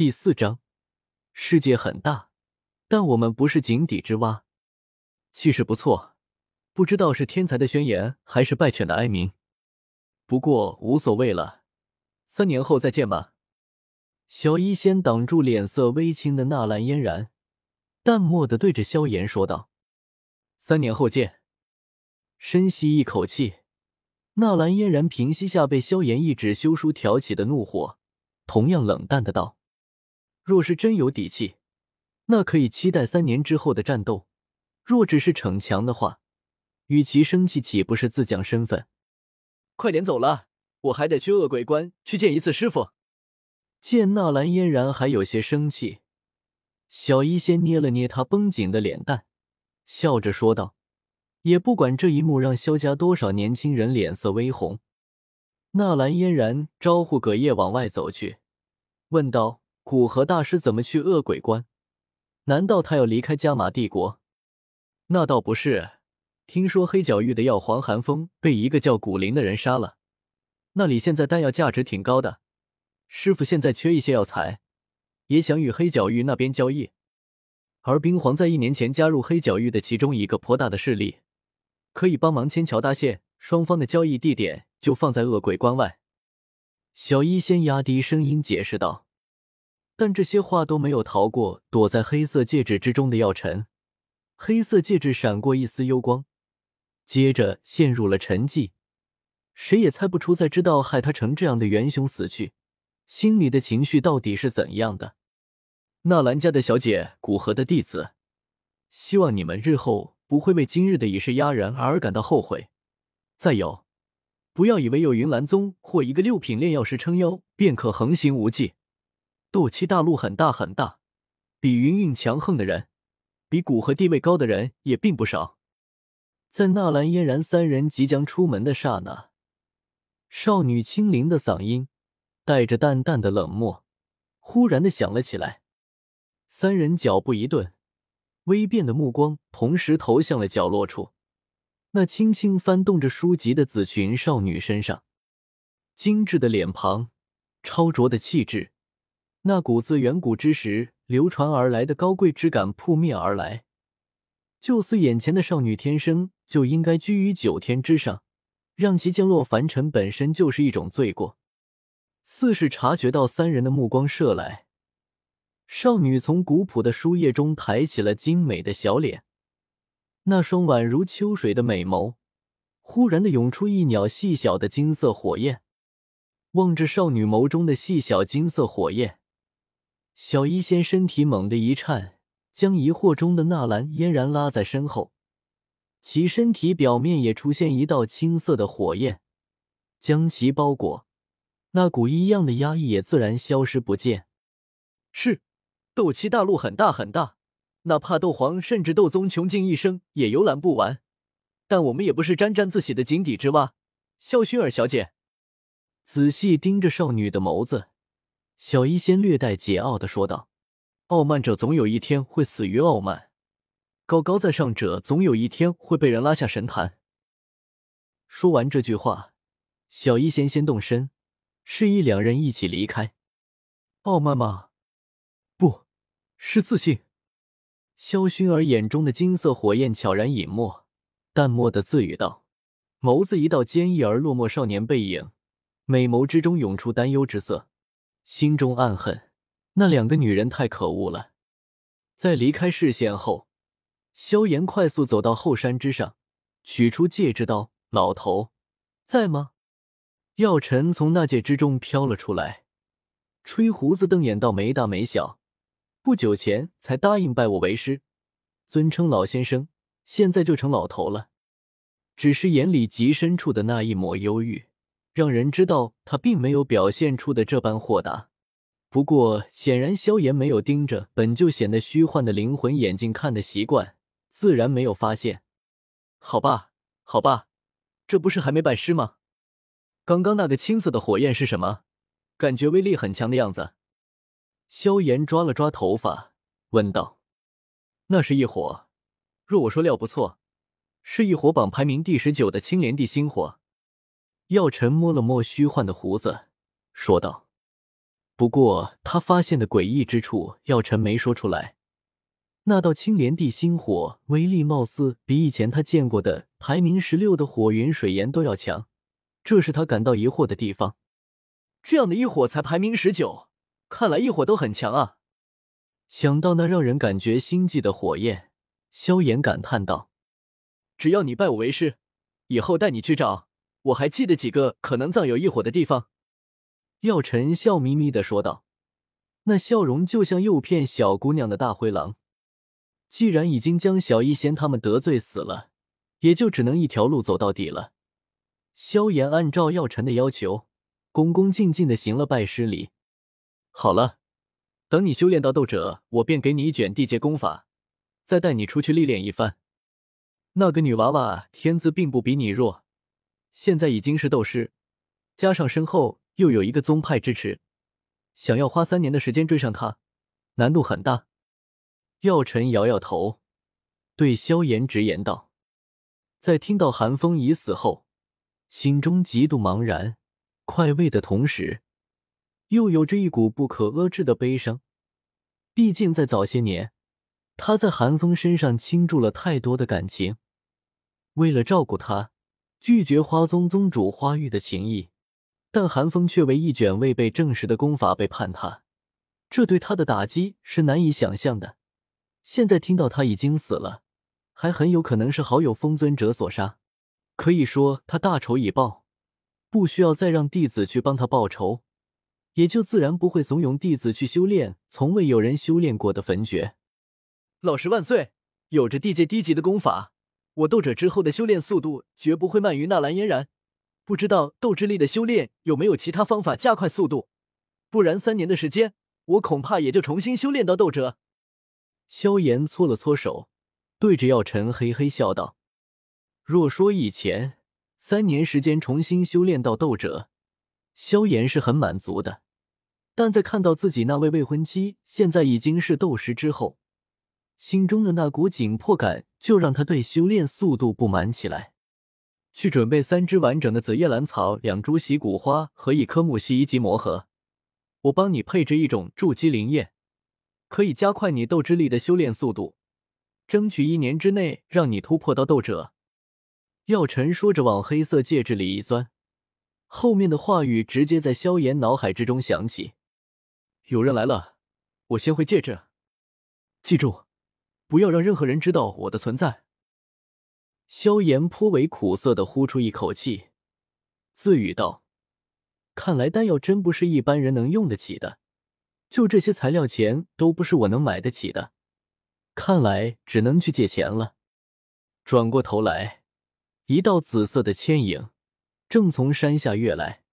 第四章，世界很大，但我们不是井底之蛙。气势不错，不知道是天才的宣言还是败犬的哀鸣。不过无所谓了，三年后再见吧。小医仙挡住脸色微青的纳兰嫣然，淡漠的对着萧炎说道：“三年后见。”深吸一口气，纳兰嫣然平息下被萧炎一纸休书挑起的怒火，同样冷淡的道。若是真有底气，那可以期待三年之后的战斗；若只是逞强的话，与其生气，岂不是自降身份？快点走了，我还得去恶鬼关去见一次师傅。见纳兰嫣然还有些生气，小医仙捏了捏她绷紧的脸蛋，笑着说道：“也不管这一幕让萧家多少年轻人脸色微红。”纳兰嫣然招呼葛叶往外走去，问道。古河大师怎么去恶鬼关？难道他要离开加玛帝国？那倒不是，听说黑角域的药皇寒风被一个叫古灵的人杀了。那里现在丹药价值挺高的，师傅现在缺一些药材，也想与黑角域那边交易。而冰皇在一年前加入黑角域的其中一个颇大的势力，可以帮忙牵桥搭线，双方的交易地点就放在恶鬼关外。小医仙压低声音解释道。但这些话都没有逃过躲在黑色戒指之中的药尘。黑色戒指闪过一丝幽光，接着陷入了沉寂。谁也猜不出，在知道害他成这样的元凶死去，心里的情绪到底是怎样的。纳兰家的小姐，古河的弟子，希望你们日后不会为今日的以势压人而感到后悔。再有，不要以为有云岚宗或一个六品炼药师撑腰，便可横行无忌。斗气大陆很大很大，比云韵强横的人，比古河地位高的人也并不少。在纳兰嫣然三人即将出门的刹那，少女清灵的嗓音带着淡淡的冷漠，忽然的响了起来。三人脚步一顿，微变的目光同时投向了角落处，那轻轻翻动着书籍的紫裙少女身上，精致的脸庞，超卓的气质。那股自远古之时流传而来的高贵之感扑面而来，就似眼前的少女天生就应该居于九天之上，让其降落凡尘本身就是一种罪过。似是察觉到三人的目光射来，少女从古朴的书页中抬起了精美的小脸，那双宛如秋水的美眸，忽然的涌出一袅细小的金色火焰。望着少女眸中的细小金色火焰。小医仙身体猛地一颤，将疑惑中的纳兰嫣然拉在身后，其身体表面也出现一道青色的火焰，将其包裹。那股异样的压抑也自然消失不见。是，斗气大陆很大很大，哪怕斗皇甚至斗宗穷尽一生也游览不完。但我们也不是沾沾自喜的井底之蛙。萧薰儿小姐，仔细盯着少女的眸子。小医仙略带桀骜的说道：“傲慢者总有一天会死于傲慢，高高在上者总有一天会被人拉下神坛。”说完这句话，小医仙先动身，示意两人一起离开。傲慢吗？不是自信。萧薰儿眼中的金色火焰悄然隐没，淡漠的自语道：“眸子一道坚毅而落寞少年背影，美眸之中涌出担忧之色。”心中暗恨，那两个女人太可恶了。在离开视线后，萧炎快速走到后山之上，取出戒指道：“老头，在吗？”药尘从那戒之中飘了出来，吹胡子瞪眼道：“没大没小，不久前才答应拜我为师，尊称老先生，现在就成老头了。”只是眼里极深处的那一抹忧郁。让人知道他并没有表现出的这般豁达。不过，显然萧炎没有盯着本就显得虚幻的灵魂眼睛看的习惯，自然没有发现。好吧，好吧，这不是还没拜师吗？刚刚那个青色的火焰是什么？感觉威力很强的样子。萧炎抓了抓头发，问道：“那是一火，若我说料不错，是一火榜排名第十九的青莲地心火。”药尘摸了摸虚幻的胡子，说道：“不过他发现的诡异之处，药尘没说出来。那道青莲地心火威力，貌似比以前他见过的排名十六的火云水炎都要强，这是他感到疑惑的地方。这样的异火才排名十九，看来异火都很强啊！想到那让人感觉心悸的火焰，萧炎感叹道：“只要你拜我为师，以后带你去找我还记得几个可能藏有异火的地方。”药尘笑眯眯的说道，那笑容就像诱骗小姑娘的大灰狼。既然已经将小医仙他们得罪死了，也就只能一条路走到底了。萧炎按照药尘的要求，恭恭敬敬的行了拜师礼。好了，等你修炼到斗者，我便给你一卷地阶功法，再带你出去历练一番。那个女娃娃天资并不比你弱，现在已经是斗师，加上身后又有一个宗派支持，想要花三年的时间追上他，难度很大。药尘摇摇头，对萧炎直言道：“在听到寒风已死后，心中极度茫然、快慰的同时，又有着一股不可遏制的悲伤。毕竟在早些年，他在寒风身上倾注了太多的感情，为了照顾他，拒绝花宗宗主花玉的情谊，但寒风却为一卷未被证实的功法被判他，这对他的打击是难以想象的。”现在听到他已经死了，还很有可能是好友风尊者所杀，可以说他大仇已报，不需要再让弟子去帮他报仇，也就自然不会怂恿弟子去修炼从未有人修炼过的焚诀。老师万岁！有着地界低级的功法，我斗者之后的修炼速度绝不会慢于纳兰嫣然。不知道斗之力的修炼有没有其他方法加快速度？不然三年的时间，我恐怕也就重新修炼到斗者。萧炎搓了搓手，对着药尘嘿嘿笑道：“若说以前三年时间重新修炼到斗者，萧炎是很满足的；但在看到自己那位未婚妻现在已经是斗师之后，心中的那股紧迫感就让他对修炼速度不满起来。去准备三只完整的紫叶兰草、两株洗骨花和一颗木犀一级魔核，我帮你配置一种筑基灵液。”可以加快你斗之力的修炼速度，争取一年之内让你突破到斗者。药尘说着，往黑色戒指里一钻，后面的话语直接在萧炎脑海之中响起：“有人来了，我先回戒指。记住，不要让任何人知道我的存在。”萧炎颇为苦涩的呼出一口气，自语道：“看来丹药真不是一般人能用得起的。”就这些材料钱都不是我能买得起的，看来只能去借钱了。转过头来，一道紫色的牵影正从山下跃来。